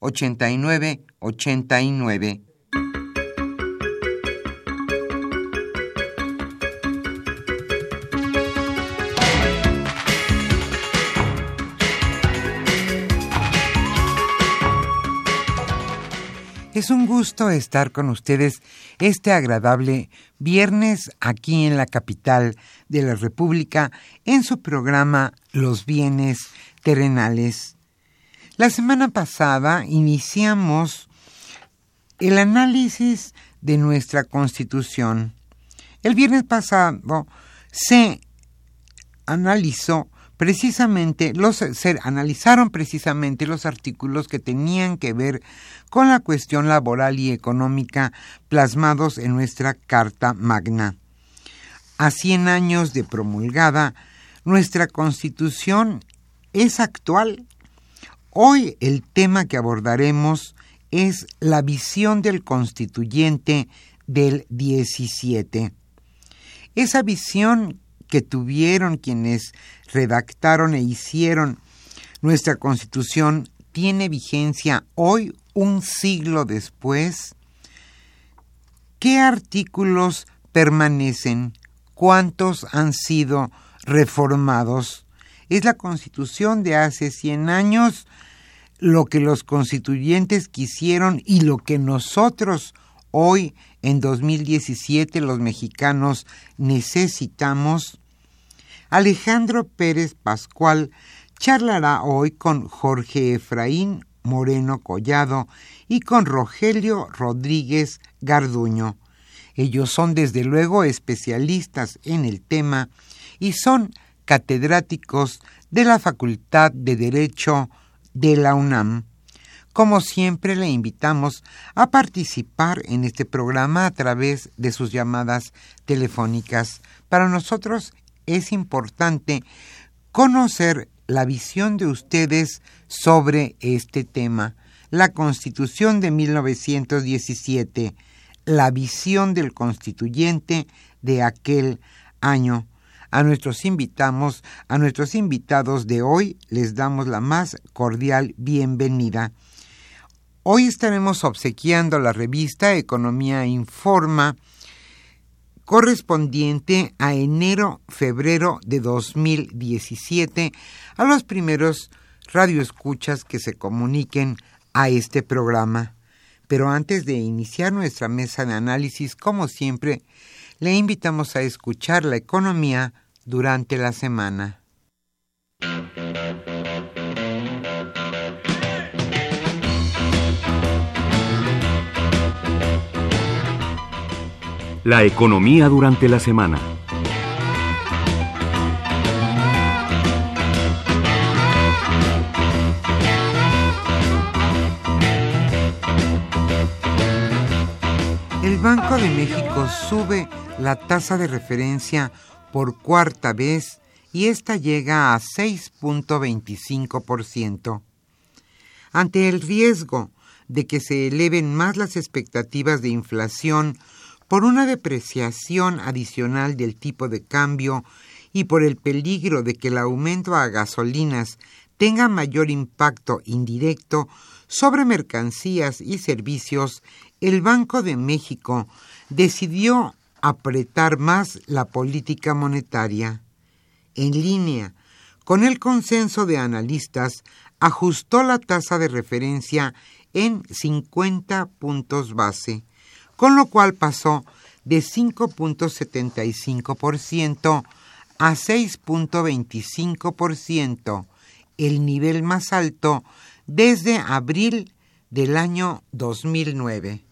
89 89. Es un gusto estar con ustedes este agradable viernes aquí en la capital de la República en su programa Los bienes terrenales la semana pasada iniciamos el análisis de nuestra Constitución. El viernes pasado se analizó precisamente los se analizaron precisamente los artículos que tenían que ver con la cuestión laboral y económica plasmados en nuestra Carta Magna. A 100 años de promulgada, nuestra Constitución es actual Hoy el tema que abordaremos es la visión del constituyente del 17. Esa visión que tuvieron quienes redactaron e hicieron nuestra constitución tiene vigencia hoy, un siglo después. ¿Qué artículos permanecen? ¿Cuántos han sido reformados? Es la constitución de hace 100 años lo que los constituyentes quisieron y lo que nosotros hoy en 2017 los mexicanos necesitamos, Alejandro Pérez Pascual charlará hoy con Jorge Efraín Moreno Collado y con Rogelio Rodríguez Garduño. Ellos son desde luego especialistas en el tema y son catedráticos de la Facultad de Derecho de la UNAM. Como siempre, le invitamos a participar en este programa a través de sus llamadas telefónicas. Para nosotros es importante conocer la visión de ustedes sobre este tema, la Constitución de 1917, la visión del constituyente de aquel año a nuestros invitamos, a nuestros invitados de hoy les damos la más cordial bienvenida. Hoy estaremos obsequiando la revista Economía Informa correspondiente a enero-febrero de 2017 a los primeros radioescuchas que se comuniquen a este programa. Pero antes de iniciar nuestra mesa de análisis, como siempre, le invitamos a escuchar la economía durante la semana. La economía durante la semana. El Banco de México sube la tasa de referencia por cuarta vez y esta llega a 6.25%. Ante el riesgo de que se eleven más las expectativas de inflación por una depreciación adicional del tipo de cambio y por el peligro de que el aumento a gasolinas tenga mayor impacto indirecto sobre mercancías y servicios, el Banco de México decidió apretar más la política monetaria. En línea con el consenso de analistas, ajustó la tasa de referencia en 50 puntos base, con lo cual pasó de 5.75% a 6.25%, el nivel más alto desde abril del año 2009.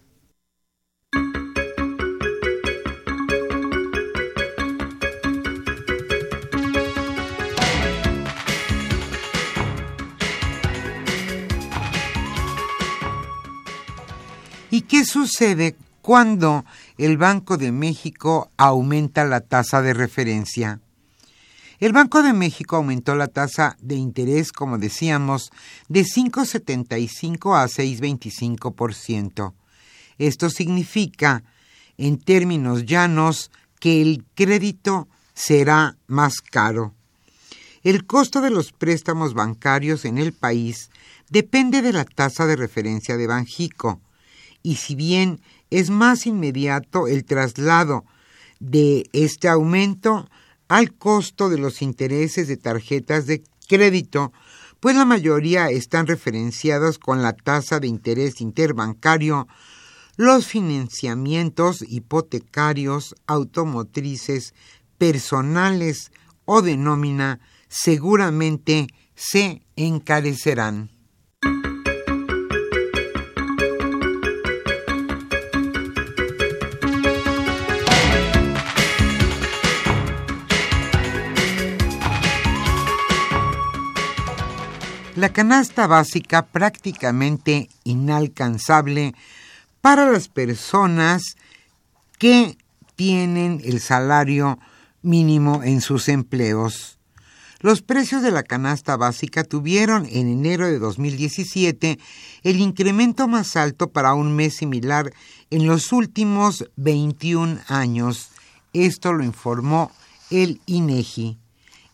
Qué sucede cuando el Banco de México aumenta la tasa de referencia? El Banco de México aumentó la tasa de interés, como decíamos, de 5,75 a 6,25%. Esto significa, en términos llanos, que el crédito será más caro. El costo de los préstamos bancarios en el país depende de la tasa de referencia de Banjico y si bien es más inmediato el traslado de este aumento al costo de los intereses de tarjetas de crédito, pues la mayoría están referenciados con la tasa de interés interbancario, los financiamientos hipotecarios, automotrices, personales o de nómina seguramente se encarecerán. La canasta básica prácticamente inalcanzable para las personas que tienen el salario mínimo en sus empleos. Los precios de la canasta básica tuvieron en enero de 2017 el incremento más alto para un mes similar en los últimos 21 años. Esto lo informó el INEGI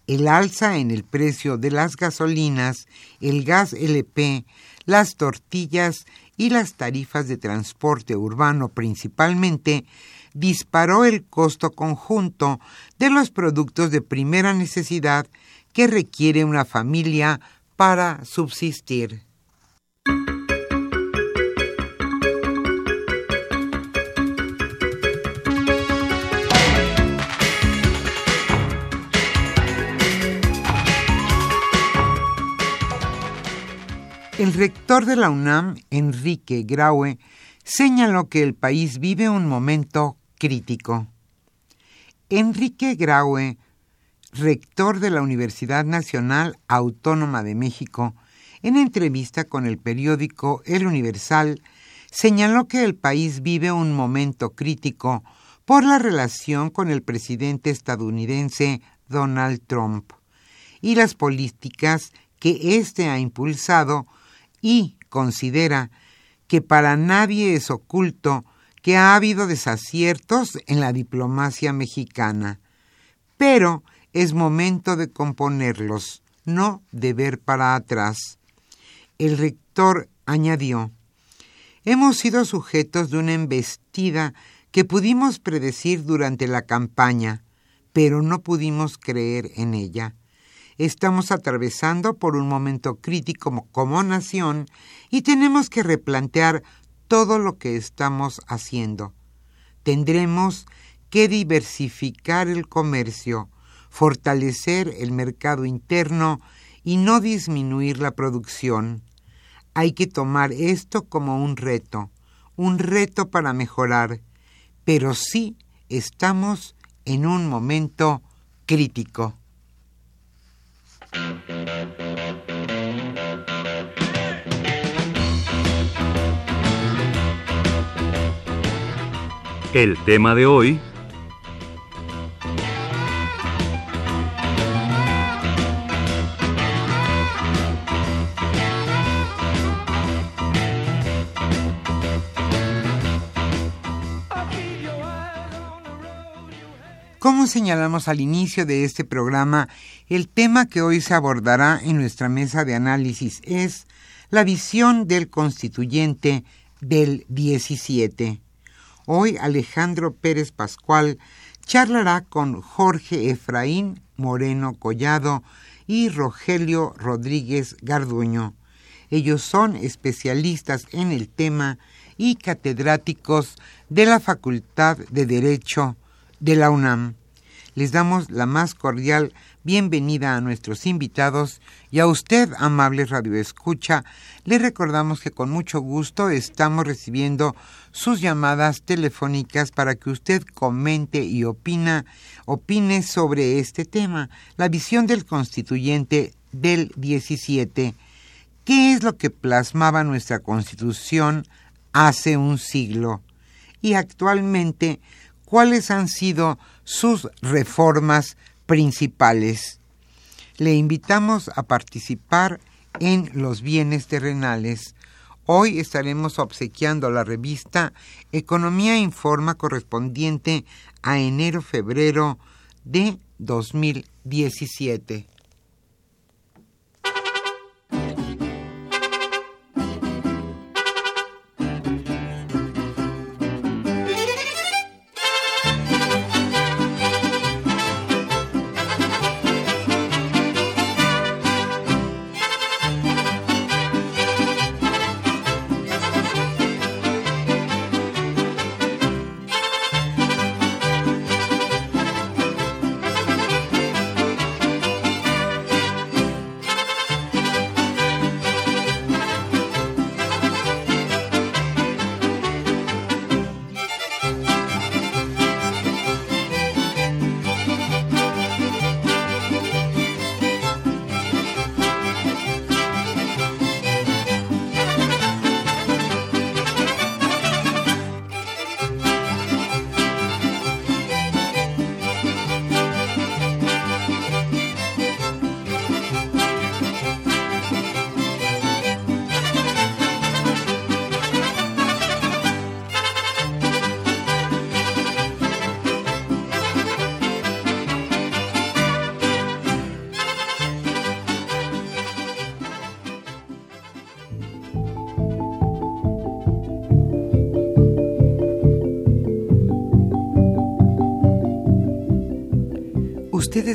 el alza en el precio de las gasolinas, el gas LP, las tortillas y las tarifas de transporte urbano principalmente, disparó el costo conjunto de los productos de primera necesidad que requiere una familia para subsistir. El rector de la UNAM, Enrique Graue, señaló que el país vive un momento crítico. Enrique Graue, rector de la Universidad Nacional Autónoma de México, en entrevista con el periódico El Universal, señaló que el país vive un momento crítico por la relación con el presidente estadounidense Donald Trump y las políticas que éste ha impulsado y considera que para nadie es oculto que ha habido desaciertos en la diplomacia mexicana, pero es momento de componerlos, no de ver para atrás. El rector añadió, Hemos sido sujetos de una embestida que pudimos predecir durante la campaña, pero no pudimos creer en ella. Estamos atravesando por un momento crítico como, nación y tenemos que replantear todo lo que estamos haciendo. Tendremos que diversificar el comercio, fortalecer el mercado interno y no disminuir la producción. Hay que tomar esto como un reto, un reto para mejorar, pero sí estamos en un momento crítico. El tema de hoy Como señalamos al inicio de este programa, el tema que hoy se abordará en nuestra mesa de análisis es la visión del constituyente del 17. Hoy Alejandro Pérez Pascual charlará con Jorge Efraín Moreno Collado y Rogelio Rodríguez Garduño. Ellos son especialistas en el tema y catedráticos de la Facultad de Derecho de la UNAM. Les damos la más cordial bienvenida a nuestros invitados y a usted, amable radioescucha, le recordamos que con mucho gusto estamos recibiendo sus llamadas telefónicas para que usted comente y opina, opine sobre este tema, la visión del constituyente del 17. ¿Qué es lo que plasmaba nuestra Constitución hace un siglo? Y actualmente, ¿cuáles han sido sus reformas principales? Le invitamos a participar en los bienes terrenales. Hoy estaremos obsequiando la revista Economía Informa correspondiente a enero-febrero de 2017.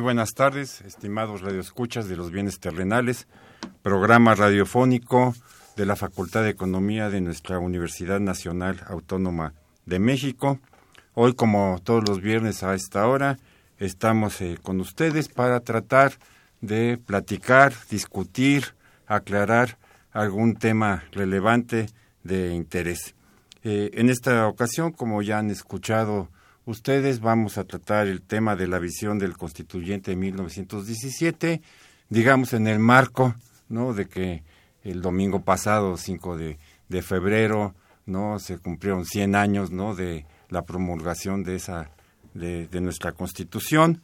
Buenas tardes, estimados radioescuchas de los bienes terrenales, programa radiofónico de la Facultad de Economía de nuestra Universidad Nacional Autónoma de México. Hoy, como todos los viernes a esta hora, estamos eh, con ustedes para tratar de platicar, discutir, aclarar algún tema relevante de interés. Eh, en esta ocasión, como ya han escuchado ustedes vamos a tratar el tema de la visión del constituyente de 1917, digamos en el marco, ¿no? De que el domingo pasado, 5 de, febrero, ¿no? Se cumplieron 100 años, ¿no? De la promulgación de esa, de, de nuestra constitución,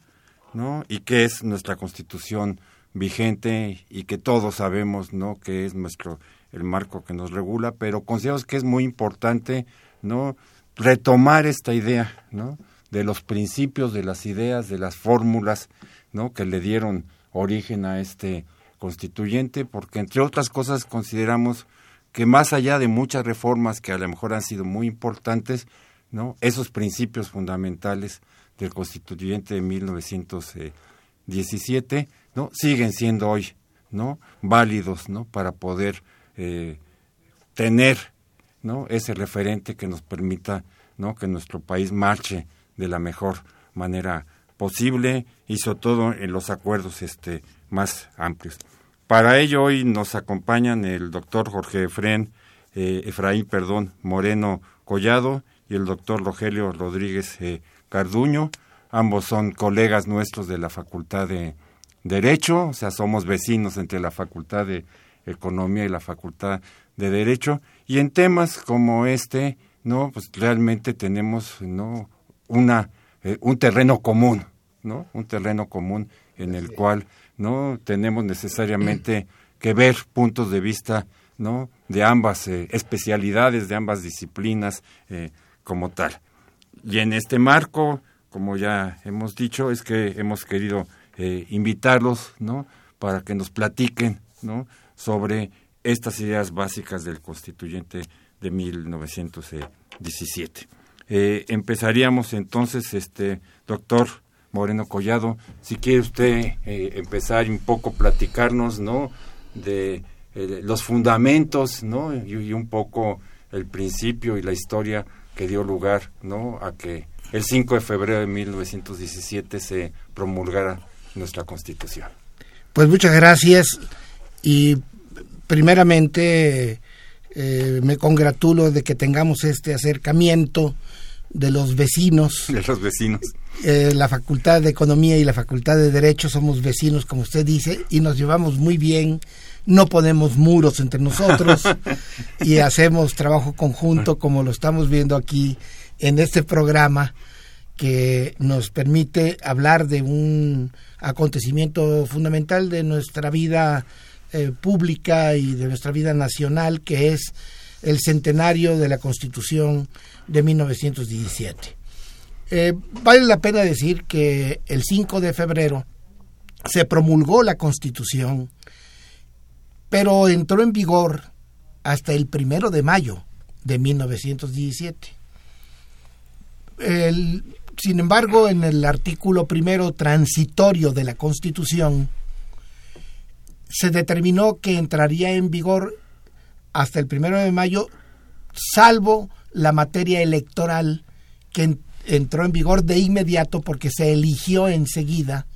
¿no? Y que es nuestra constitución vigente y que todos sabemos, ¿no? Que es nuestro, el marco que nos regula, pero consideramos que es muy importante, ¿no? Retomar esta idea, ¿no? De los principios, de las ideas, de las fórmulas, ¿no? Que le dieron origen a este constituyente, porque entre otras cosas consideramos que más allá de muchas reformas que a lo mejor han sido muy importantes, ¿no? Esos principios fundamentales del constituyente de 1917, ¿no? Siguen siendo hoy, ¿no? Válidos, ¿no? Para poder eh, tener ¿no? ese referente que nos permita ¿no? que nuestro país marche de la mejor manera posible y sobre todo en los acuerdos este, más amplios. Para ello hoy nos acompañan el doctor Jorge Efraín, eh, Efraín perdón, Moreno Collado y el doctor Rogelio Rodríguez eh, Carduño. ambos son colegas nuestros de la Facultad de Derecho, o sea, somos vecinos entre la Facultad de Economía y la Facultad de Derecho, y en temas como este, no, pues realmente tenemos, no, una, eh, un terreno común, ¿no? Un terreno común en el cual no tenemos necesariamente que ver puntos de vista no de ambas eh, especialidades de ambas disciplinas eh, como tal. Y en este marco como ya hemos dicho es que hemos querido eh, invitarlos no para que nos platiquen no sobre estas ideas básicas del constituyente de 1917 empezaríamos entonces este doctor Moreno Collado, si quiere usted eh, empezar un poco platicarnos, ¿no? De eh, los fundamentos, ¿no? Y, un poco el principio y la historia que dio lugar, ¿no? A que el 5 de febrero de 1917 se promulgara nuestra Constitución. Pues muchas gracias y primeramente eh, me congratulo de que tengamos este acercamiento de los vecinos. De los vecinos. Eh, la Facultad de Economía y la Facultad de Derecho somos vecinos, como usted dice, y nos llevamos muy bien. No ponemos muros entre nosotros y hacemos trabajo conjunto como lo estamos viendo aquí en este programa que nos permite hablar de un acontecimiento fundamental de nuestra vida eh, pública y de nuestra vida nacional, que es el centenario de la Constitución de 1917. Eh, vale la pena decir que el 5 de febrero se promulgó la Constitución, pero entró en vigor hasta el primero de mayo de 1917. sin embargo, en el artículo primero transitorio de la Constitución, se determinó que entraría en vigor hasta el primero de mayo, salvo la materia electoral que entró en vigor de inmediato porque se eligió enseguida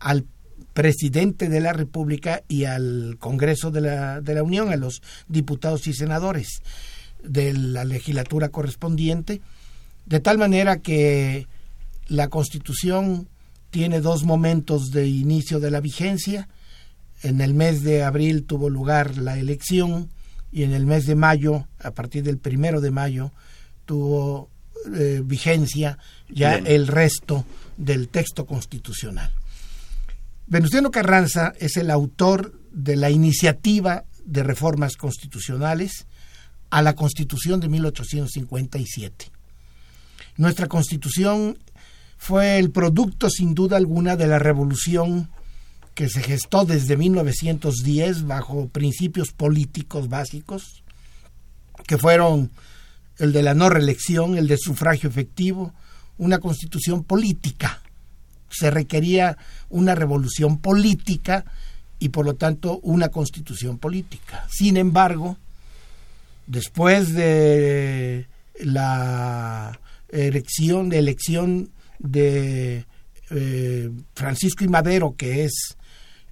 al presidente de la República y al Congreso de la, de la Unión, a los diputados y senadores de la legislatura correspondiente, de tal manera que la Constitución tiene dos momentos de inicio de la vigencia. En el mes de abril tuvo lugar la elección y en el mes de mayo, a partir del primero de mayo, tuvo eh, vigencia ya el resto del texto constitucional. Venustiano Carranza es el autor de la iniciativa de reformas constitucionales a la Constitución de 1857. Nuestra Constitución fue el producto sin duda alguna de la revolución que se gestó desde 1910 bajo principios políticos básicos que fueron el de la no reelección, el de sufragio efectivo, una constitución política. Se requería una revolución política y por lo tanto una constitución política. Sin embargo, después de la elección de elección de eh, Francisco y Madero, que es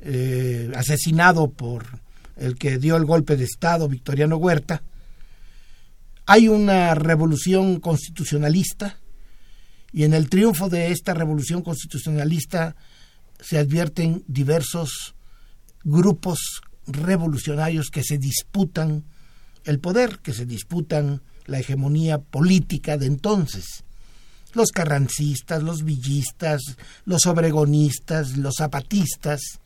eh, asesinado por el que dio el golpe de Estado, Victoriano Huerta, hay una revolución constitucionalista y en el triunfo de esta revolución constitucionalista se advierten diversos grupos revolucionarios que se disputan el poder, que se disputan la hegemonía política de entonces. Los carrancistas, los villistas, los obregonistas, los zapatistas,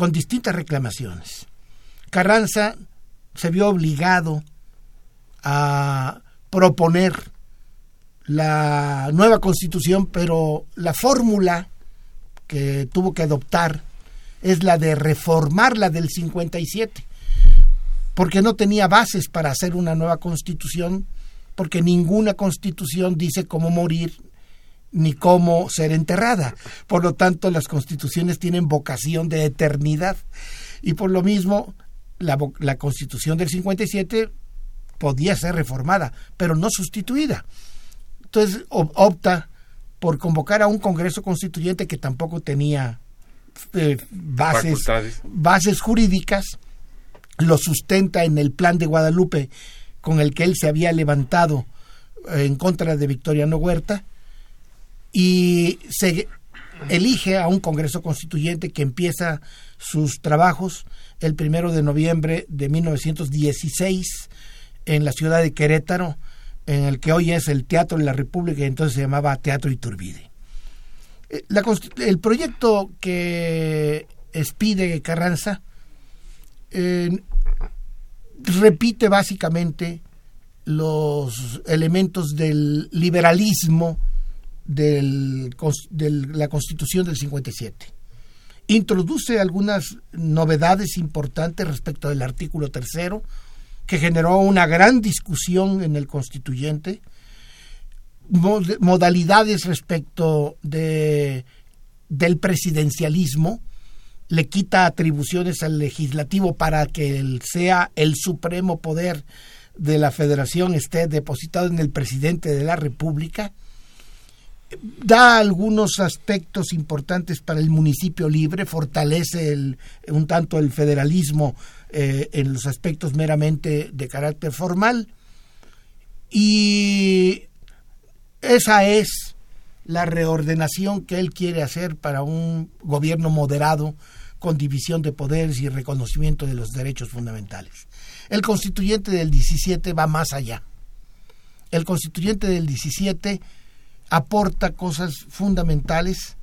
con distintas reclamaciones. Carranza se vio obligado a proponer la nueva constitución, pero la fórmula que tuvo que adoptar es la de reformar la del 57, porque no tenía bases para hacer una nueva constitución, porque ninguna constitución dice cómo morir ni cómo ser enterrada. Por lo tanto, las constituciones tienen vocación de eternidad. Y por lo mismo, la, la constitución del 57 podía ser reformada, pero no sustituida. Entonces opta por convocar a un Congreso Constituyente que tampoco tenía eh, bases, bases jurídicas, lo sustenta en el plan de Guadalupe con el que él se había levantado eh, en contra de Victoriano Huerta y se elige a un Congreso Constituyente que empieza sus trabajos el primero de noviembre de 1916 en la ciudad de Querétaro, en el que hoy es el Teatro de la República y entonces se llamaba Teatro Iturbide. Eh, el proyecto que expide Carranza repite básicamente los elementos del liberalismo de la Constitución del 57. Introduce algunas novedades importantes respecto del artículo tercero, que generó una gran discusión en el constituyente, modalidades respecto de, del presidencialismo, le quita atribuciones al legislativo para que él sea el supremo poder de la federación esté depositado en el presidente de la república da algunos aspectos importantes para el municipio libre, fortalece un tanto el federalismo eh, en los aspectos meramente de carácter formal y esa es la reordenación que él quiere hacer para un gobierno moderado con división de poderes y reconocimiento de los derechos fundamentales. El constituyente del 17 va más allá. El constituyente del 17 aporta cosas fundamentales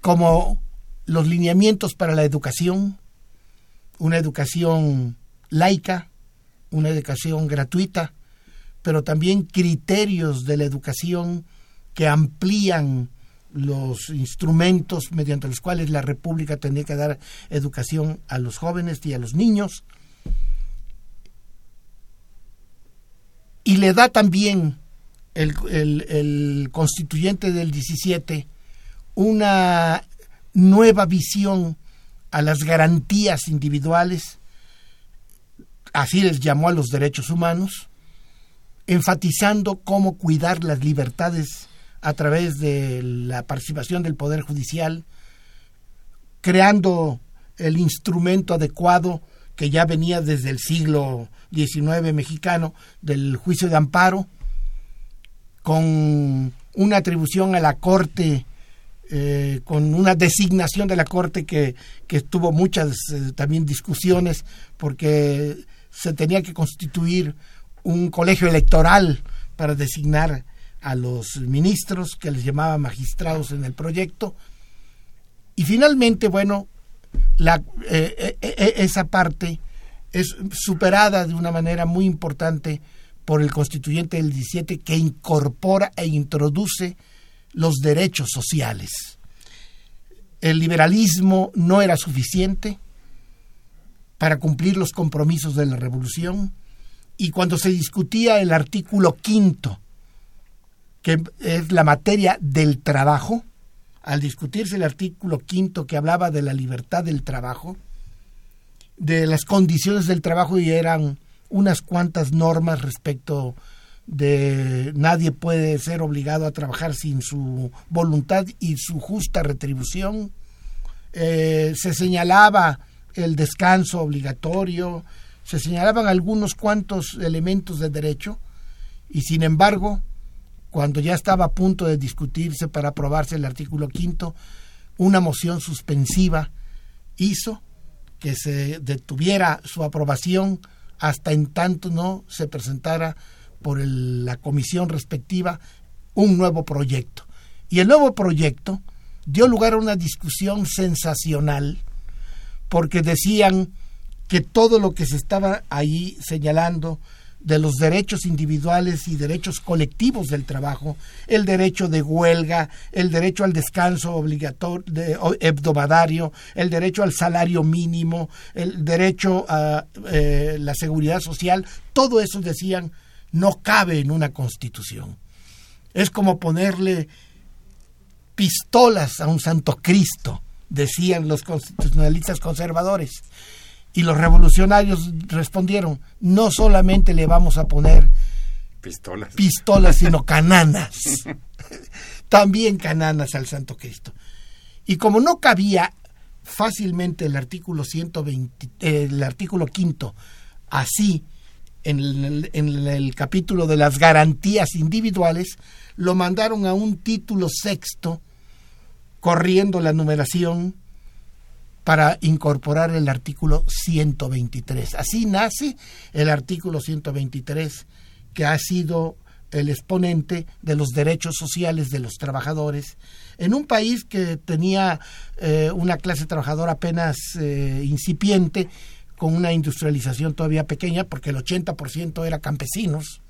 como los lineamientos para la educación, una educación laica, una educación gratuita, pero también criterios de la educación que amplían los instrumentos mediante los cuales la República tendría que dar educación a los jóvenes y a los niños. Y le da también el, constituyente del 17 una nueva visión a las garantías individuales, así les llamó a los derechos humanos, enfatizando cómo cuidar las libertades a través de la participación del Poder Judicial, creando el instrumento adecuado que ya venía desde el siglo XIX mexicano del juicio de amparo, con una atribución a la Corte, eh, con una designación de la Corte que, tuvo muchas eh, también discusiones porque se tenía que constituir un colegio electoral para designar a los ministros que les llamaba magistrados en el proyecto. Y finalmente, bueno, la, eh, esa parte es superada de una manera muy importante por el constituyente del 17 que incorpora e introduce los derechos sociales. El liberalismo no era suficiente para cumplir los compromisos de la revolución y cuando se discutía el artículo quinto, que es la materia del trabajo, al discutirse el artículo quinto que hablaba de la libertad del trabajo, de las condiciones del trabajo y eran unas cuantas normas respecto de nadie puede ser obligado a trabajar sin su voluntad y su justa retribución. Eh, se señalaba el descanso obligatorio, se señalaban algunos cuantos elementos de derecho y sin embargo, cuando ya estaba a punto de discutirse para aprobarse el artículo quinto, una moción suspensiva hizo que se detuviera su aprobación hasta en tanto no se presentara por la comisión respectiva un nuevo proyecto. Y el nuevo proyecto dio lugar a una discusión sensacional porque decían que todo lo que se estaba ahí señalando de los derechos individuales y derechos colectivos del trabajo, el derecho de huelga, el derecho al descanso obligatorio de, hebdomadario, el derecho al salario mínimo, el derecho a eh, la seguridad social, todo eso decían no cabe en una constitución. Es como ponerle pistolas a un santo Cristo, decían los constitucionalistas conservadores. Y los revolucionarios respondieron, no solamente le vamos a poner pistolas, pistolas sino cananas. También cananas al Santo Cristo. Y como no cabía fácilmente el artículo 120, el artículo quinto, así en el, en el capítulo de las garantías individuales, lo mandaron a un título sexto, corriendo la numeración para incorporar el artículo 123. Así nace el artículo 123, que ha sido el exponente de los derechos sociales de los trabajadores en un país que tenía eh, una clase trabajadora apenas eh, incipiente, con una industrialización todavía pequeña, porque el 80% era campesinos.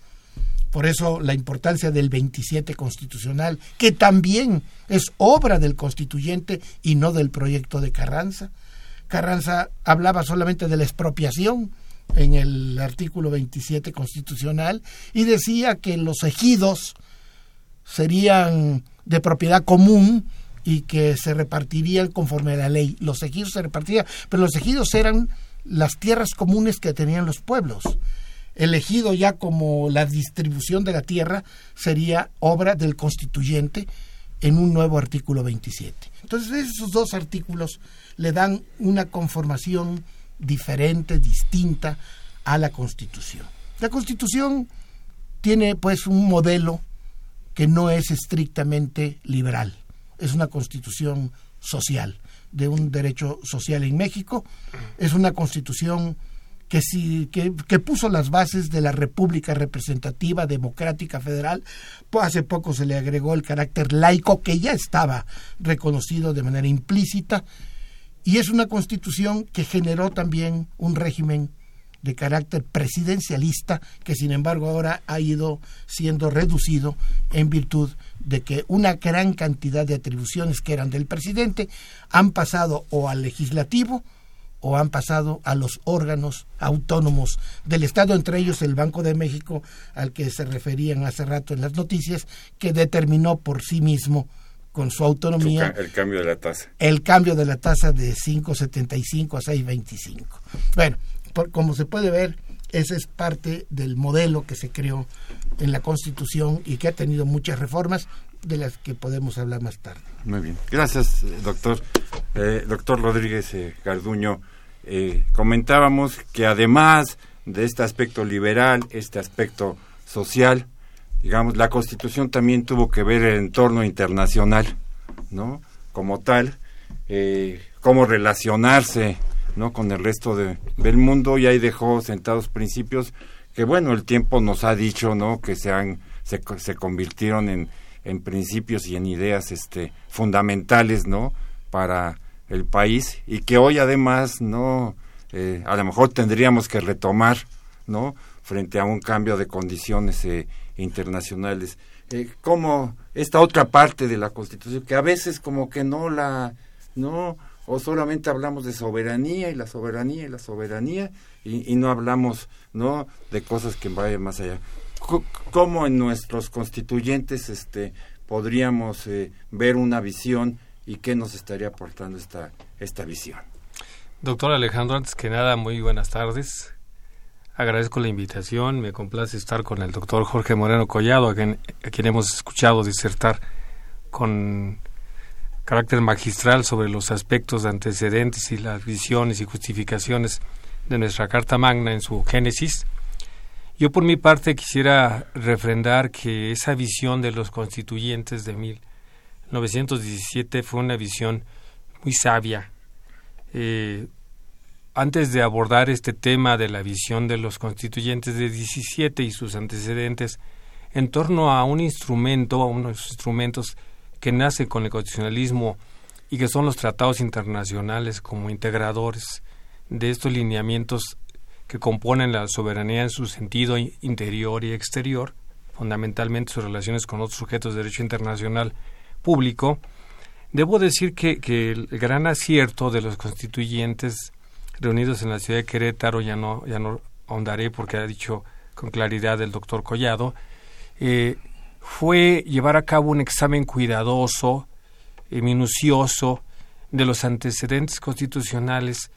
Por eso la importancia del 27 constitucional, que también es obra del constituyente y no del proyecto de Carranza. Carranza hablaba solamente de la expropiación en el artículo 27 constitucional y decía que los ejidos serían de propiedad común y que se repartirían conforme a la ley. Los ejidos se repartirían, pero los ejidos eran las tierras comunes que tenían los pueblos. El ejido ya como la distribución de la tierra sería obra del constituyente en un nuevo artículo 27. Entonces esos dos artículos le dan una conformación diferente, distinta a la Constitución. La Constitución tiene pues un modelo que no es estrictamente liberal, es una constitución social, de un derecho social en México, es una constitución que, sí, que, que, puso las bases de la República Representativa Democrática Federal. Pues hace poco se le agregó el carácter laico que ya estaba reconocido de manera implícita y es una constitución que generó también un régimen de carácter presidencialista que sin embargo ahora ha ido siendo reducido en virtud de que una gran cantidad de atribuciones que eran del presidente han pasado o al legislativo o han pasado a los órganos autónomos del Estado, entre ellos el Banco de México, al que se referían hace rato en las noticias, que determinó por sí mismo con su autonomía el cambio de la tasa. El cambio de la tasa de 5.75 a 6.25. Bueno, como se puede ver, ese es parte del modelo que se creó en la Constitución y que ha tenido muchas reformas de las que podemos hablar más tarde. Muy bien. Gracias, doctor. Eh, doctor Rodríguez eh, Garduño, eh, comentábamos que además de este aspecto liberal, este aspecto social, digamos, la Constitución también tuvo que ver el entorno internacional, ¿no? Como tal, cómo relacionarse no con el resto de, del mundo y ahí dejó sentados principios que bueno el tiempo nos ha dicho no que se han se, se convirtieron en, en principios y en ideas este fundamentales no para el país y que hoy además no eh, a lo mejor tendríamos que retomar no frente a un cambio de condiciones eh, internacionales. Eh, como esta otra parte de la constitución que a veces como que no la no o solamente hablamos de soberanía y la soberanía y la soberanía y, no hablamos no de cosas que vayan más allá. Cómo en nuestros constituyentes este podríamos eh, ver una visión y qué nos estaría aportando esta esta visión. Doctor Alejandro antes que nada muy buenas tardes. Agradezco la invitación. Me complace estar con el doctor Jorge Moreno Collado a quien, a quien hemos escuchado disertar con carácter magistral sobre los aspectos de antecedentes y las visiones y justificaciones de nuestra Carta Magna en su génesis. Yo por mi parte quisiera refrendar que esa visión de los constituyentes de 1917 fue una visión muy sabia. Eh, antes de abordar este tema de la visión de los constituyentes de 17 y sus antecedentes, en torno a un instrumento, a unos instrumentos que nace con el constitucionalismo y que son los tratados internacionales como integradores de estos lineamientos que componen la soberanía en su sentido interior y exterior, fundamentalmente sus relaciones con otros sujetos de derecho internacional público, debo decir que, el gran acierto de los constituyentes reunidos en la ciudad de Querétaro, ya no, ya no ahondaré porque ha dicho con claridad el doctor Collado, eh, fue llevar a cabo un examen cuidadoso, y minucioso, de los antecedentes constitucionales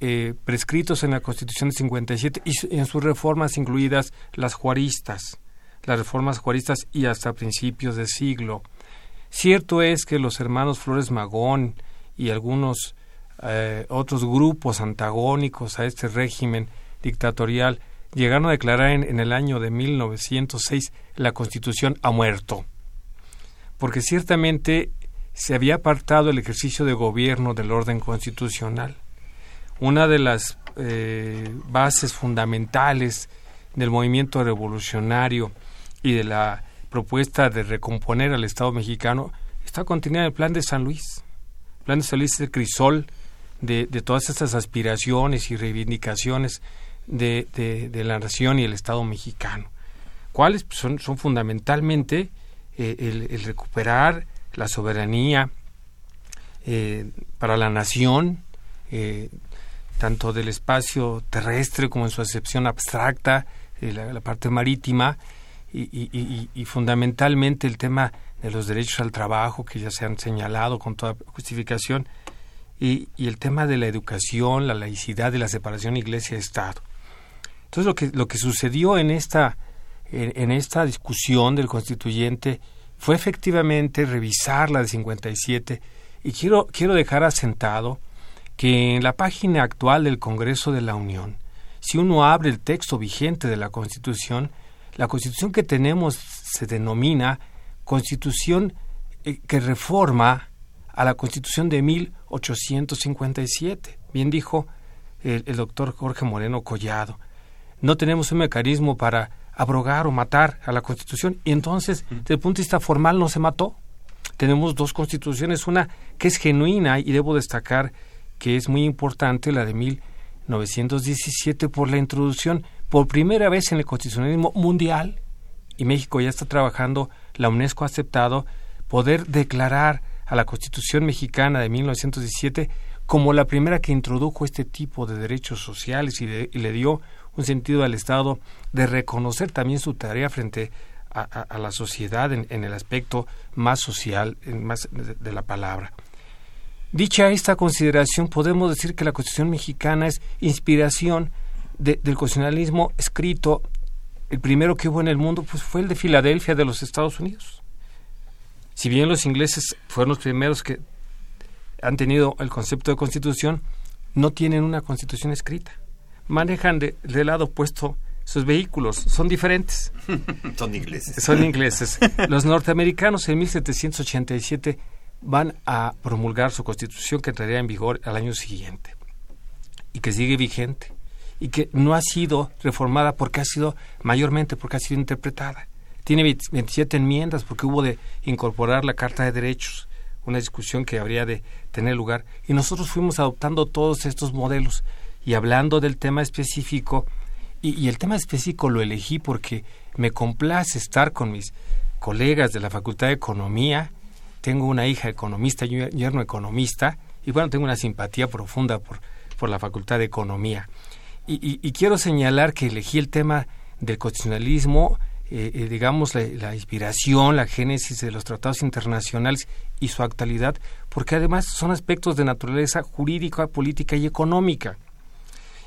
eh, prescritos en la Constitución de 57 y en sus reformas incluidas las juaristas, las reformas juaristas y hasta principios de siglo. Cierto es que los hermanos Flores Magón y algunos eh, otros grupos antagónicos a este régimen dictatorial llegaron a declarar en, el año de 1906 la Constitución ha muerto. porque ciertamente se había apartado el ejercicio de gobierno del orden constitucional. Una de las eh, bases fundamentales del movimiento revolucionario y de la propuesta de recomponer al Estado mexicano está contenida en el Plan de San Luis. El Plan de San Luis es el crisol de, todas estas aspiraciones y reivindicaciones de, la nación y el Estado mexicano. ¿Cuáles? Pues son, son fundamentalmente eh, el, recuperar la soberanía eh, para la nación, eh, tanto del espacio terrestre como en su acepción abstracta, la, parte marítima, y, fundamentalmente el tema de los derechos al trabajo, que ya se han señalado con toda justificación, y, el tema de la educación, la laicidad y la separación iglesia-estado. Entonces lo que, lo que sucedió en esta, en, esta discusión del constituyente fue efectivamente revisar la de 57 y quiero, quiero dejar asentado que en la página actual del Congreso de la Unión, si uno abre el texto vigente de la Constitución, la Constitución que tenemos se denomina Constitución eh, que reforma a la Constitución de 1857. Bien dijo el, el doctor Jorge Moreno Collado. No tenemos un mecanismo para abrogar o matar a la Constitución y entonces, desde el punto de vista formal, no se mató. Tenemos dos constituciones, una que es genuina y debo destacar que es muy importante, la de 1917, por la introducción por primera vez en el constitucionalismo mundial, y México ya está trabajando, la UNESCO ha aceptado poder declarar a la Constitución mexicana de 1917 como la primera que introdujo este tipo de derechos sociales y, le dio un sentido al Estado de reconocer también su tarea frente a, la sociedad en, el aspecto más social más de la palabra. Dicha esta consideración, podemos decir que la Constitución mexicana es inspiración del constitucionalismo escrito. El primero que hubo en el mundo pues, fue el de Filadelfia de los Estados Unidos. Si bien los ingleses fueron los primeros que han tenido el concepto de constitución, no tienen una constitución escrita. Manejan de, del lado opuesto sus vehículos, son diferentes. son ingleses. Son ingleses. Los norteamericanos en 1787 van a promulgar su constitución que entraría en vigor al año siguiente y que sigue vigente y que no ha sido reformada porque ha sido mayormente porque ha sido interpretada. Tiene 27 enmiendas porque hubo de incorporar la Carta de Derechos, una discusión que habría de tener lugar y nosotros fuimos adoptando todos estos modelos y hablando del tema específico y, el tema específico lo elegí porque me complace estar con mis colegas de la Facultad de Economía tengo una hija economista y un yerno economista, y bueno, tengo una simpatía profunda por, por la Facultad de Economía. Y, quiero señalar que elegí el tema del constitucionalismo, eh, eh, digamos, la, inspiración, la génesis de los tratados internacionales y su actualidad, porque además son aspectos de naturaleza jurídica, política y económica.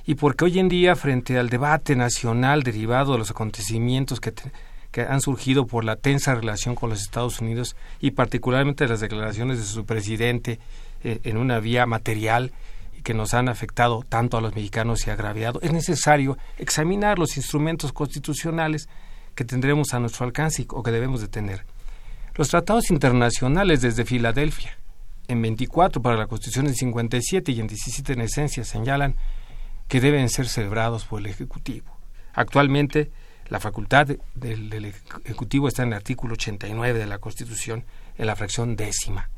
Y porque hoy en día, frente al debate nacional derivado de los acontecimientos que, que han surgido por la tensa relación con los Estados Unidos y particularmente las declaraciones de su presidente eh, en una vía material que nos han afectado tanto a los mexicanos y agraviado, es necesario examinar los instrumentos constitucionales que tendremos a nuestro alcance o que debemos de tener. Los tratados internacionales desde Filadelfia, en 24 para la Constitución en 57 y en 17 en esencia, señalan que deben ser celebrados por el Ejecutivo. Actualmente, la facultad del, Ejecutivo está en el artículo 89 de la Constitución, en la fracción décima.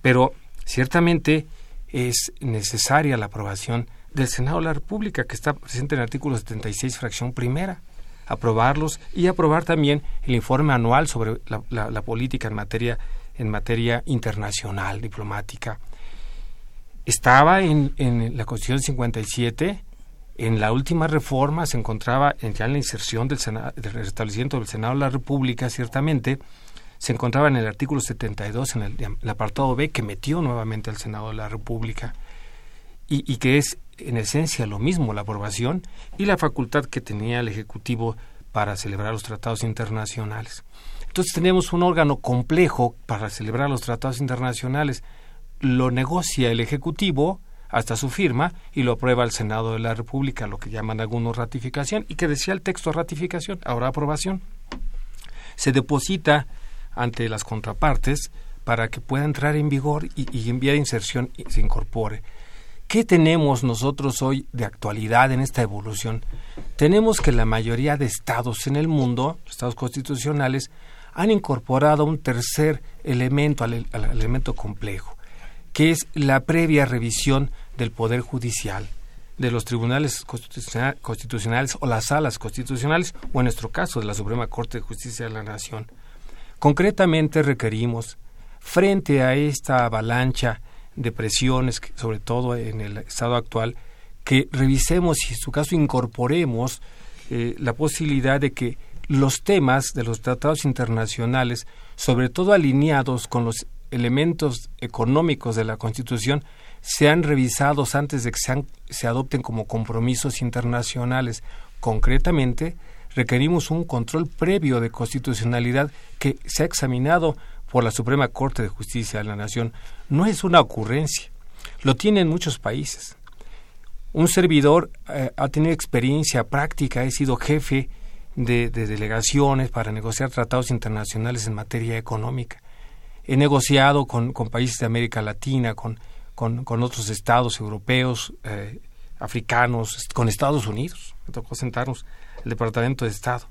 Pero ciertamente es necesaria la aprobación del Senado de la República, que está presente en el artículo 76, fracción primera. Aprobarlos y aprobar también el informe anual sobre la, política en materia, en materia internacional, diplomática. Estaba en, en la Constitución 57 en la última reforma se encontraba en, ya en la inserción del, del restablecimiento del Senado de la República, ciertamente, se encontraba en el artículo 72, en el, apartado B, que metió nuevamente al Senado de la República y, que es en esencia lo mismo, la aprobación y la facultad que tenía el Ejecutivo para celebrar los tratados internacionales. Entonces tenemos un órgano complejo para celebrar los tratados internacionales. Lo negocia el Ejecutivo, hasta su firma y lo aprueba el Senado de la República, lo que llaman algunos ratificación, y que decía el texto ratificación, ahora aprobación. Se deposita ante las contrapartes para que pueda entrar en vigor y, en vía de inserción se incorpore. ¿Qué tenemos nosotros hoy de actualidad en esta evolución? Tenemos que la mayoría de estados en el mundo, estados constitucionales, han incorporado un tercer elemento al, elemento complejo, que es la previa revisión del Poder Judicial, de los tribunales constitucionales o las salas constitucionales, o en nuestro caso de la Suprema Corte de Justicia de la Nación. Concretamente requerimos, frente a esta avalancha de presiones, sobre todo en el estado actual, que revisemos y en su caso incorporemos eh, la posibilidad de que los temas de los tratados internacionales, sobre todo alineados con los elementos económicos de la Constitución, sean revisados antes de que se adopten como compromisos internacionales. Concretamente, requerimos un control previo de constitucionalidad que se ha examinado por la Suprema Corte de Justicia de la Nación. No es una ocurrencia, lo tienen muchos países. Un servidor eh, ha tenido experiencia práctica, he sido jefe de, delegaciones para negociar tratados internacionales en materia económica. He negociado con, países de América Latina, con, otros estados europeos, eh, africanos, con Estados Unidos. Me tocó sentarnos el Departamento de Estado.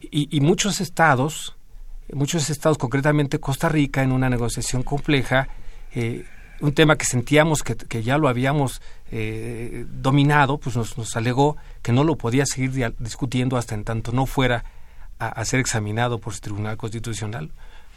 Y, muchos estados, muchos estados, concretamente Costa Rica, en una negociación compleja, eh, un tema que sentíamos que, que ya lo habíamos eh, dominado, pues nos, alegó que no lo podía seguir discutiendo hasta en tanto no fuera a, ser examinado por su Tribunal Constitucional.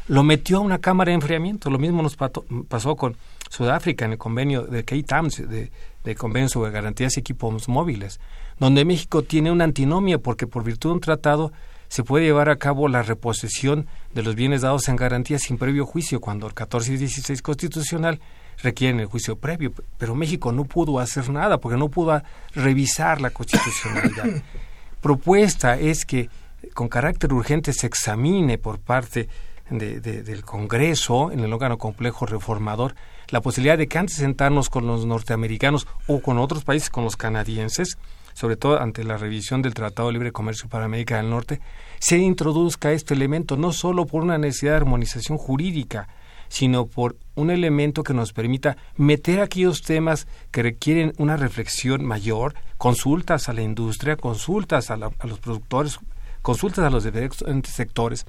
Lo metió a una cámara de enfriamiento. Lo mismo nos pasó con Sudáfrica en el convenio de K-TAMS, de, de convenio sobre garantías y equipos móviles, donde México tiene una antinomia porque por virtud de un tratado se puede llevar a cabo la reposesión de los bienes dados en garantía sin previo juicio, cuando el 14 y 16 constitucional requieren el juicio previo, pero México no pudo hacer nada porque no pudo revisar la constitucionalidad. Propuesta es que con carácter urgente se examine por parte del Congreso, en el órgano complejo reformador, la posibilidad de que antes de sentarnos con los norteamericanos o con otros países, con los canadienses, sobre todo ante la revisión del Tratado de Libre Comercio para América del Norte, se introduzca este elemento no solo por una necesidad de armonización jurídica, sino por un elemento que nos permita meter aquellos temas que requieren una reflexión mayor, consultas a la industria, consultas a, los productores, consultas a los diferentes sectores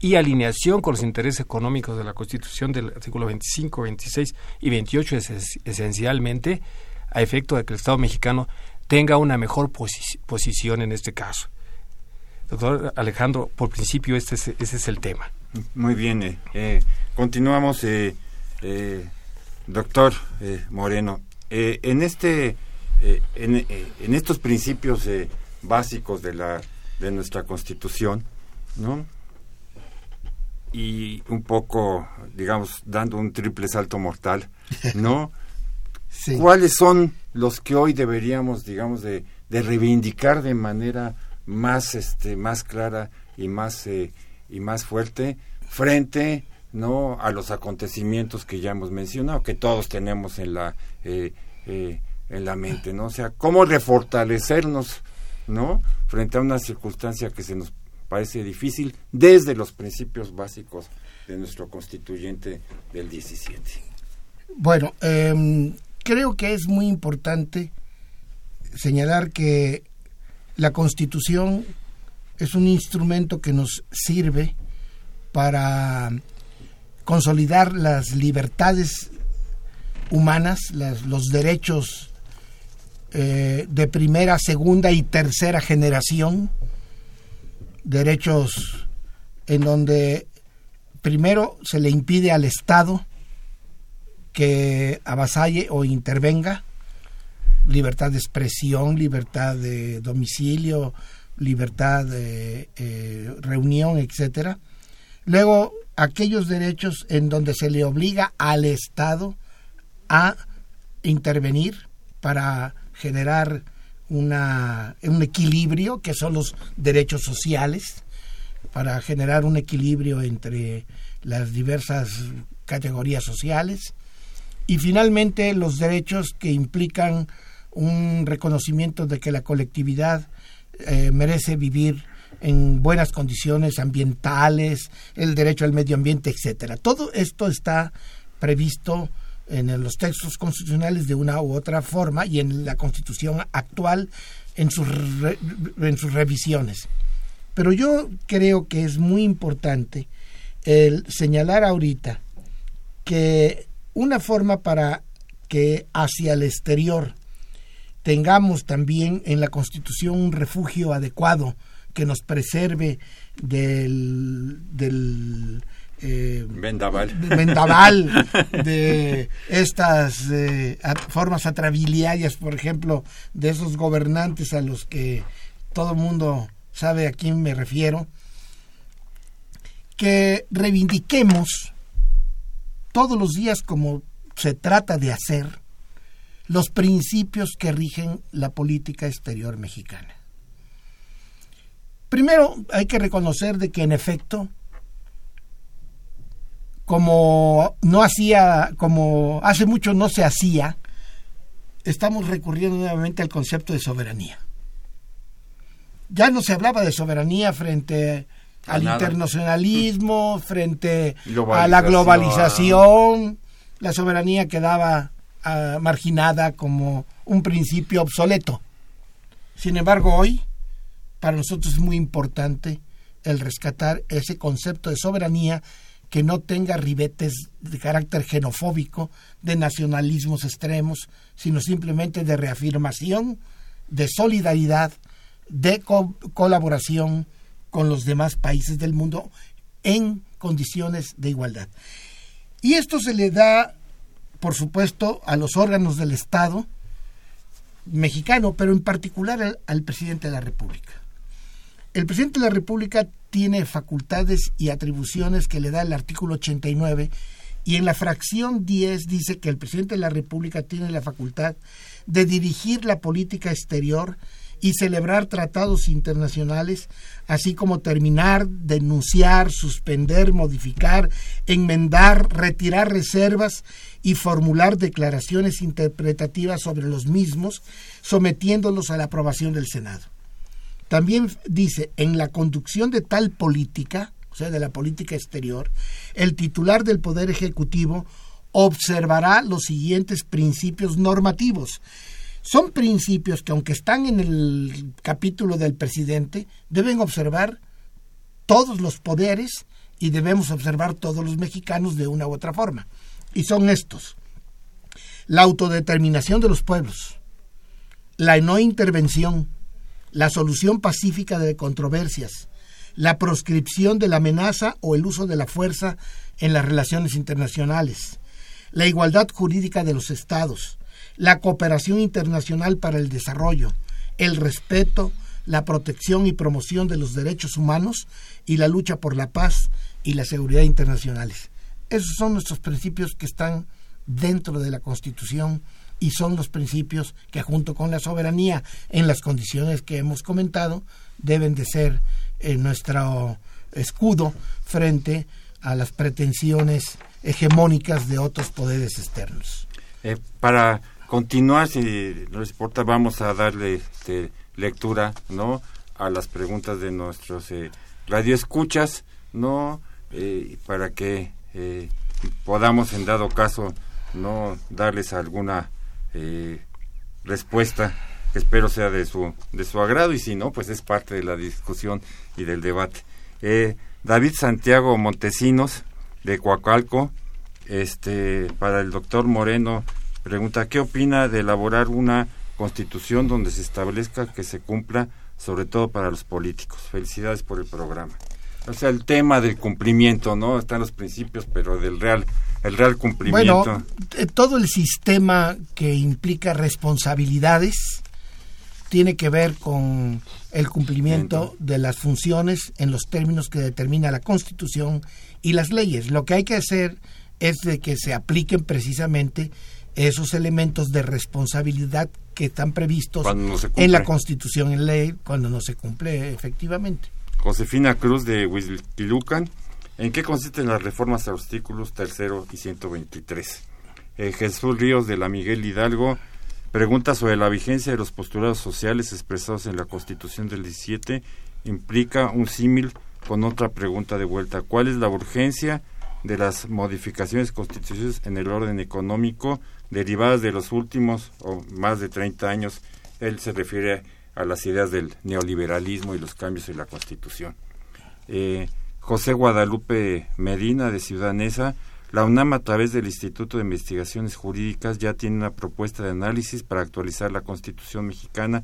y alineación con los intereses económicos de la Constitución del artículo 25, 26 y 28 esencialmente a efecto de que el Estado mexicano tenga una mejor posición en este caso. Doctor Alejandro, por principio este ese es el tema. Muy bien. Eh, eh, continuamos, eh, doctor Moreno. en este, en, en, estos principios básicos de la de nuestra Constitución, ¿no? Y un poco, digamos, dando un triple salto mortal, ¿no? ¿Cuáles son los que hoy deberíamos, digamos, de, de reivindicar de manera más, este, más clara y más y más fuerte frente no a los acontecimientos que ya hemos mencionado que todos tenemos en la eh, eh, en la mente no o sea cómo refortalecernos no frente a una circunstancia que se nos parece difícil desde los principios básicos de nuestro constituyente del 17 bueno em, creo que es muy importante señalar que la constitución es un instrumento que nos sirve para consolidar las libertades humanas, los derechos eh, de primera, segunda y tercera generación, derechos en donde primero se le impide al Estado que avasalle o intervenga, libertad de expresión, libertad de domicilio, libertad de eh, reunión, etcétera. Luego, aquellos derechos en donde se le obliga al Estado a intervenir para generar una, un equilibrio, que son los derechos sociales, para generar un equilibrio entre las diversas categorías sociales. Y finalmente los derechos que implican un reconocimiento de que la colectividad eh, merece vivir en buenas condiciones ambientales, el derecho al medio ambiente, etcétera. Todo esto está previsto en los textos constitucionales de una u otra forma y en la Constitución actual en sus, en sus revisiones. Pero yo creo que es muy importante el señalar ahorita que una forma para que hacia el exterior tengamos también en la Constitución un refugio adecuado que nos preserve del, del eh, vendaval. vendaval de estas eh, formas atrabiliarias, por ejemplo, de esos gobernantes a los que todo el mundo sabe a quién me refiero, que reivindiquemos todos los días como se trata de hacer los principios que rigen la política exterior mexicana. Primero hay que reconocer de que en efecto como no hacía como hace mucho no se hacía estamos recurriendo nuevamente al concepto de soberanía. Ya no se hablaba de soberanía frente al internacionalismo, frente a la globalización, la soberanía quedaba ah, marginada como un principio obsoleto. Sin embargo, hoy para nosotros es muy importante el rescatar ese concepto de soberanía que no tenga ribetes de carácter xenofóbico, de nacionalismos extremos, sino simplemente de reafirmación, de solidaridad, de colaboración con los demás países del mundo en condiciones de igualdad. Y esto se le da, por supuesto, a los órganos del Estado mexicano, pero en particular al, presidente de la República. El presidente de la República tiene facultades y atribuciones que le da el artículo 89 y en la fracción 10 dice que el presidente de la República tiene la facultad de dirigir la política exterior y celebrar tratados internacionales, así como terminar, denunciar, suspender, modificar, enmendar, retirar reservas y formular declaraciones interpretativas sobre los mismos, sometiéndolos a la aprobación del Senado. También dice, en la conducción de tal política, o sea, de la política exterior, el titular del Poder Ejecutivo observará los siguientes principios normativos son principios que aunque están en el capítulo del presidente, deben observar todos los poderes y debemos observar todos los mexicanos de una u otra forma. Y son estos. La autodeterminación de los pueblos, la no intervención, la solución pacífica de controversias, la proscripción de la amenaza o el uso de la fuerza en las relaciones internacionales, la igualdad jurídica de los estados, la cooperación internacional para el desarrollo, el respeto, la protección y promoción de los derechos humanos y la lucha por la paz y la seguridad internacionales. Esos son nuestros principios que están dentro de la Constitución y son los principios que junto con la soberanía en las condiciones que hemos comentado deben de ser eh, nuestro escudo frente a las pretensiones hegemónicas de otros poderes externos. Eh, para continuar, si no les importa, vamos a darle este, lectura, ¿no? A las preguntas de nuestros eh, radioescuchas, ¿no? Eh, para que eh, podamos, en dado caso, no darles alguna eh, respuesta que espero sea de su de su agrado y si no, pues es parte de la discusión y del debate. David Santiago Montesinos de Coacalco, este, para el doctor Moreno Pregunta, ¿qué opina de elaborar una constitución donde se establezca que se cumpla, sobre todo para los políticos? Felicidades por el programa. O sea, el tema del cumplimiento, ¿no? Están los principios, pero del real, el real cumplimiento. Bueno, eh, todo el sistema que implica responsabilidades tiene que ver con el cumplimiento de las funciones en los términos que determina la Constitución y las leyes. Lo que hay que hacer es de que se apliquen precisamente esos elementos de responsabilidad que están previstos en la Constitución en ley cuando no se cumple efectivamente. Josefina Cruz de Huizquilucan, ¿en qué consisten las reformas a los artículos tercero y 123? Eh, Jesús Ríos de la Miguel Hidalgo pregunta sobre la vigencia de los postulados sociales expresados en la Constitución del 17 implica un símil con otra pregunta de vuelta. ¿Cuál es la urgencia de las modificaciones constitucionales en el orden económico derivadas de los últimos o más de 30 años? Él se refiere a las ideas del neoliberalismo y los cambios en la Constitución. Eh, José Guadalupe Medina, de Ciudad Neza, la UNAM a través del Instituto de Investigaciones Jurídicas ya tiene una propuesta de análisis para actualizar la Constitución mexicana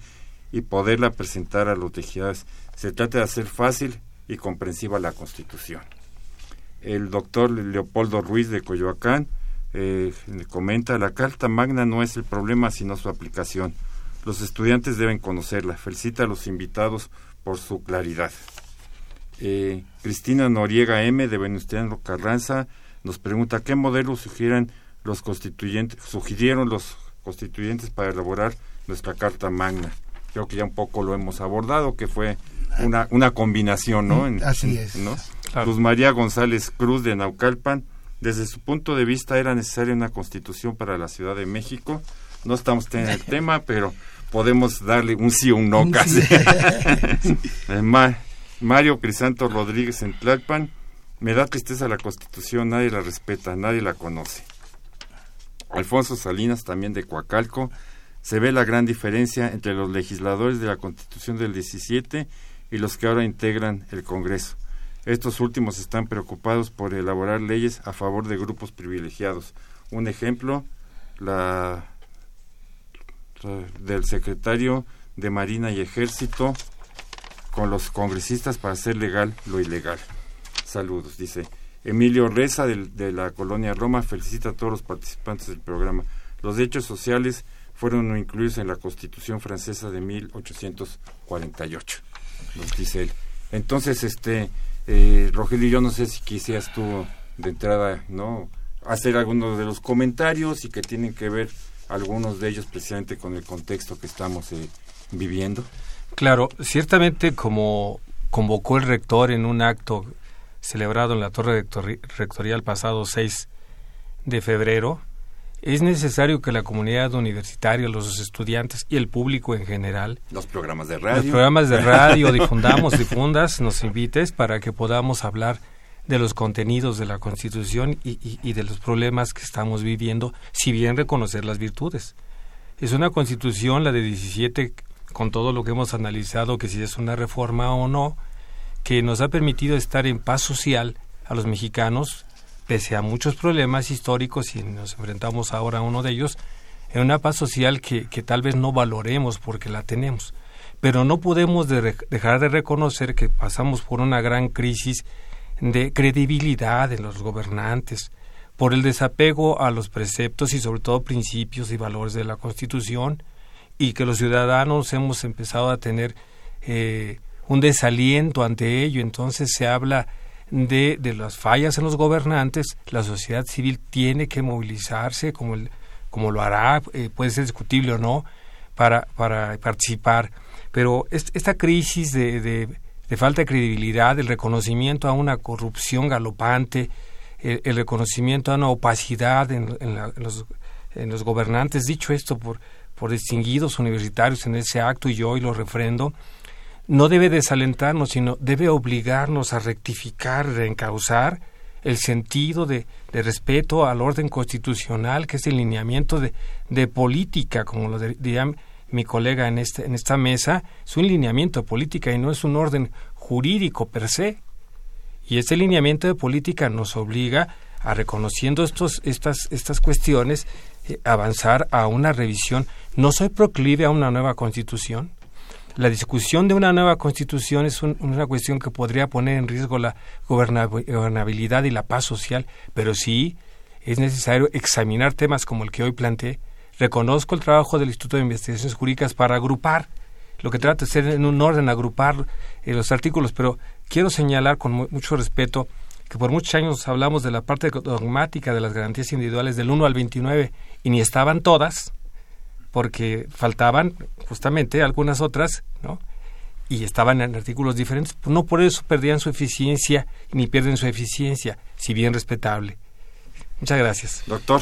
y poderla presentar a los legisladores. Se trata de hacer fácil y comprensiva la Constitución. El doctor Leopoldo Ruiz de Coyoacán eh, comenta, la Carta Magna no es el problema, sino su aplicación. Los estudiantes deben conocerla. Felicita a los invitados por su claridad. Eh, Cristina Noriega M. de Venustiano Carranza nos pregunta qué modelo los constituyentes, sugirieron los constituyentes para elaborar nuestra Carta Magna. Creo que ya un poco lo hemos abordado, que fue una, una combinación, ¿no? Así es. ¿no? Luz María González Cruz de Naucalpan, desde su punto de vista era necesaria una constitución para la Ciudad de México. No estamos teniendo el tema, pero podemos darle un sí o un no casi. Mario Crisanto Rodríguez en Tlalpan, me da tristeza la constitución, nadie la respeta, nadie la conoce. Alfonso Salinas también de Coacalco, se ve la gran diferencia entre los legisladores de la constitución del 17 y los que ahora integran el Congreso. Estos últimos están preocupados por elaborar leyes a favor de grupos privilegiados. Un ejemplo, la, del secretario de Marina y Ejército con los congresistas para hacer legal lo ilegal. Saludos, dice. Emilio Reza de, la colonia Roma felicita a todos los participantes del programa. Los derechos sociales fueron incluidos en la Constitución francesa de 1848, nos dice él. Entonces, este, eh, Rogelio, yo no sé si quisieras tú de entrada, ¿no? Hacer algunos de los comentarios y que tienen que ver algunos de ellos precisamente con el contexto que estamos eh, viviendo. Claro, ciertamente como convocó el rector en un acto celebrado en la torre rectorial pasado 6 de febrero, es necesario que la comunidad universitaria, los estudiantes y el público en general, los programas de radio, los programas de radio difundamos, difundas, nos invites para que podamos hablar de los contenidos de la Constitución y, y, de los problemas que estamos viviendo, si bien reconocer las virtudes. Es una Constitución, la de 17, con todo lo que hemos analizado, que si es una reforma o no, que nos ha permitido estar en paz social a los mexicanos pese a muchos problemas históricos y nos enfrentamos ahora a uno de ellos, en una paz social que, que tal vez no valoremos porque la tenemos. Pero no podemos dejar de reconocer que pasamos por una gran crisis de credibilidad de los gobernantes, por el desapego a los preceptos y sobre todo principios y valores de la Constitución, y que los ciudadanos hemos empezado a tener eh, un desaliento ante ello. Entonces se habla de, de las fallas en los gobernantes, la sociedad civil tiene que movilizarse, como, el, como lo hará, eh, puede ser discutible o no, para, para participar. Pero esta crisis de, de, falta de credibilidad, el reconocimiento a una corrupción galopante, el, reconocimiento a una opacidad en, los, en los gobernantes, dicho esto por, por distinguidos universitarios en ese acto y yo hoy lo refrendo, no debe desalentarnos, sino debe obligarnos a rectificar, reencauzar el sentido de, de, respeto al orden constitucional, que es el lineamiento de, de política, como lo diría mi colega en, este, en esta mesa, es un lineamiento de política y no es un orden jurídico per se. Y ese lineamiento de política nos obliga a, reconociendo estos, estas, estas cuestiones, eh, avanzar a una revisión. No soy proclive a una nueva constitución, la discusión de una nueva constitución es una cuestión que podría poner en riesgo la gobernabilidad y la paz social, pero sí es necesario examinar temas como el que hoy planteé. Reconozco el trabajo del Instituto de Investigaciones Jurídicas para agrupar, lo que trata de ser en un orden, agrupar eh, los artículos, pero quiero señalar con mucho respeto que por muchos años hablamos de la parte dogmática de las garantías individuales del 1 al 29 y ni estaban todas, porque faltaban justamente algunas otras, ¿no? Y estaban en artículos diferentes, no por eso perdían su eficiencia ni pierden su eficiencia, si bien respetable. Muchas gracias. Doctor.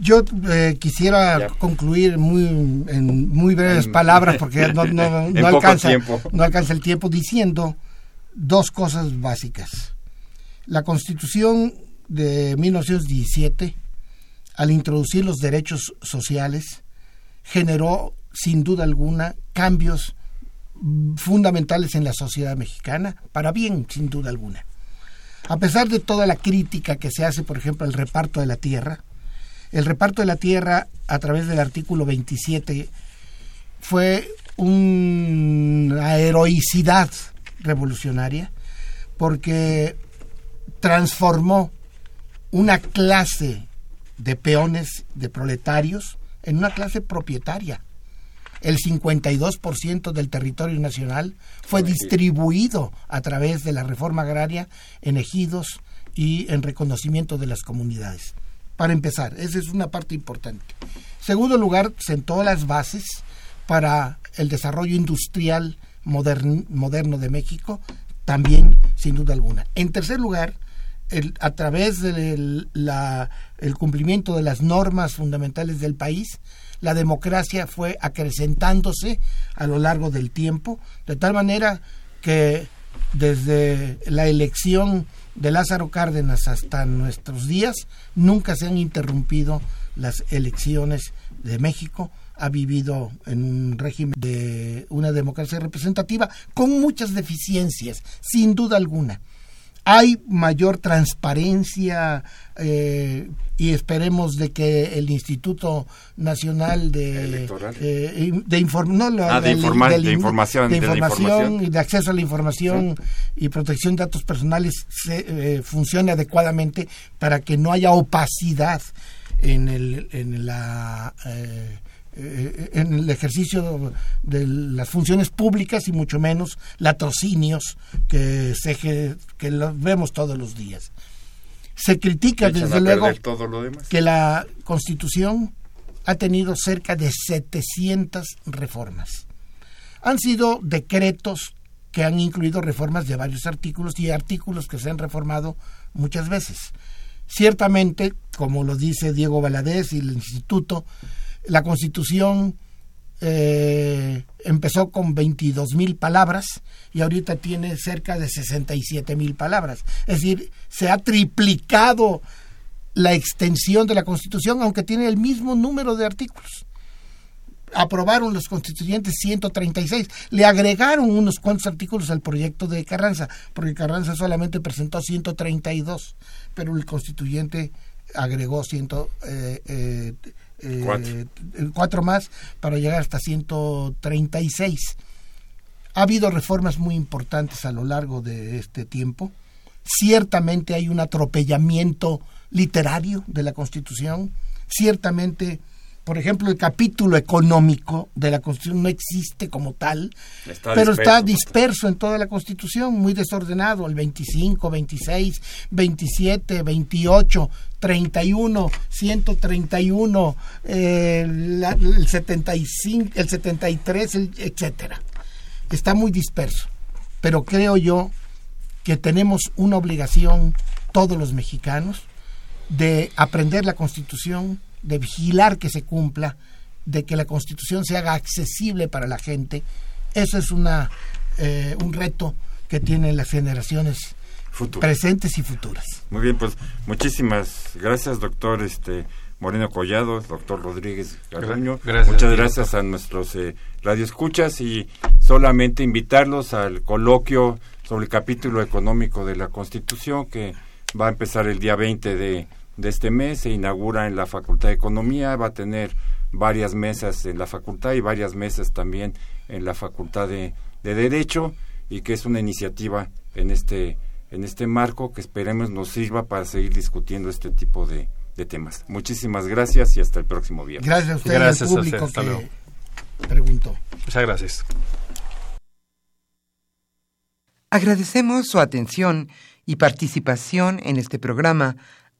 Yo eh, quisiera concluir muy, en muy breves palabras porque no, alcanza, no alcanza el tiempo diciendo dos cosas básicas. La Constitución de 1917, al introducir los derechos sociales, generó sin duda alguna cambios fundamentales en la sociedad mexicana, para bien, sin duda alguna. A pesar de toda la crítica que se hace, por ejemplo, al reparto de la tierra, el reparto de la tierra a través del artículo 27 fue una heroicidad revolucionaria porque transformó una clase de peones, de proletarios, en una clase propietaria. El 52% del territorio nacional fue distribuido a través de la reforma agraria en ejidos y en reconocimiento de las comunidades. Para empezar, esa es una parte importante. Segundo lugar, sentó las bases para el desarrollo industrial moderno de México, también sin duda alguna. En tercer lugar, a través del el cumplimiento de las normas fundamentales del país, la democracia fue acrecentándose a lo largo del tiempo, de tal manera que desde la elección de Lázaro Cárdenas hasta nuestros días, nunca se han interrumpido las elecciones de México, ha vivido en un régimen de una democracia representativa con muchas deficiencias, sin duda alguna hay mayor transparencia eh, y esperemos de que el Instituto Nacional de eh, de, ah, de, información de, información y de acceso a la información y protección de datos personales se, eh, funcione adecuadamente para que no haya opacidad en el en la eh, en el ejercicio de las funciones públicas y mucho menos latrocinios que se que los vemos todos los días. Se critica desde luego que la Constitución ha tenido cerca de 700 reformas. Han sido decretos que han incluido reformas de varios artículos y artículos que se han reformado muchas veces. Ciertamente, como lo dice Diego Valadez y el Instituto, la Constitución eh, empezó con 22 mil palabras y ahorita tiene cerca de 67 mil palabras. Es decir, se ha triplicado la extensión de la Constitución, aunque tiene el mismo número de artículos. Aprobaron los constituyentes 136, le agregaron unos cuantos artículos al proyecto de Carranza, porque Carranza solamente presentó 132, pero el constituyente agregó ciento, eh, eh, eh, cuatro. más para llegar hasta 136. Ha habido reformas muy importantes a lo largo de este tiempo. Ciertamente hay un atropellamiento literario de la Constitución. Ciertamente por ejemplo, el capítulo económico de la Constitución no existe como tal, pero está disperso en toda la Constitución, muy desordenado, el 25, 26, 27, 28, 31, 131, el 75, el 73, etcétera. Está muy disperso, pero creo yo que tenemos una obligación todos los mexicanos de aprender la Constitución, de vigilar que se cumpla, de que la Constitución se haga accesible para la gente. Eso es una, eh, un reto que tienen las generaciones presentes y futuras. Muy bien, pues muchísimas gracias, doctor este Moreno Collado, doctor Rodríguez Garduño. Muchas gracias a nuestros eh, radioescuchas y solamente invitarlos al coloquio sobre el capítulo económico de la Constitución que va a empezar el día 20 de de este mes se inaugura en la Facultad de Economía, va a tener varias mesas en la facultad y varias mesas también en la Facultad de, Derecho y que es una iniciativa en este en este marco que esperemos nos sirva para seguir discutiendo este tipo de, temas. Muchísimas gracias y hasta el próximo viernes. Gracias a usted gracias al público que preguntó. Muchas gracias. Agradecemos su atención y participación en este programa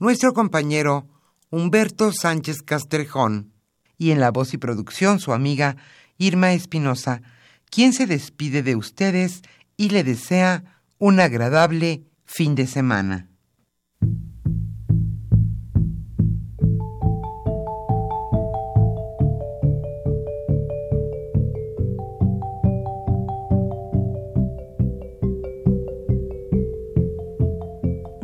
nuestro compañero Humberto Sánchez Castrejón y en la voz y producción su amiga Irma Espinosa, quien se despide de ustedes y le desea un agradable fin de semana.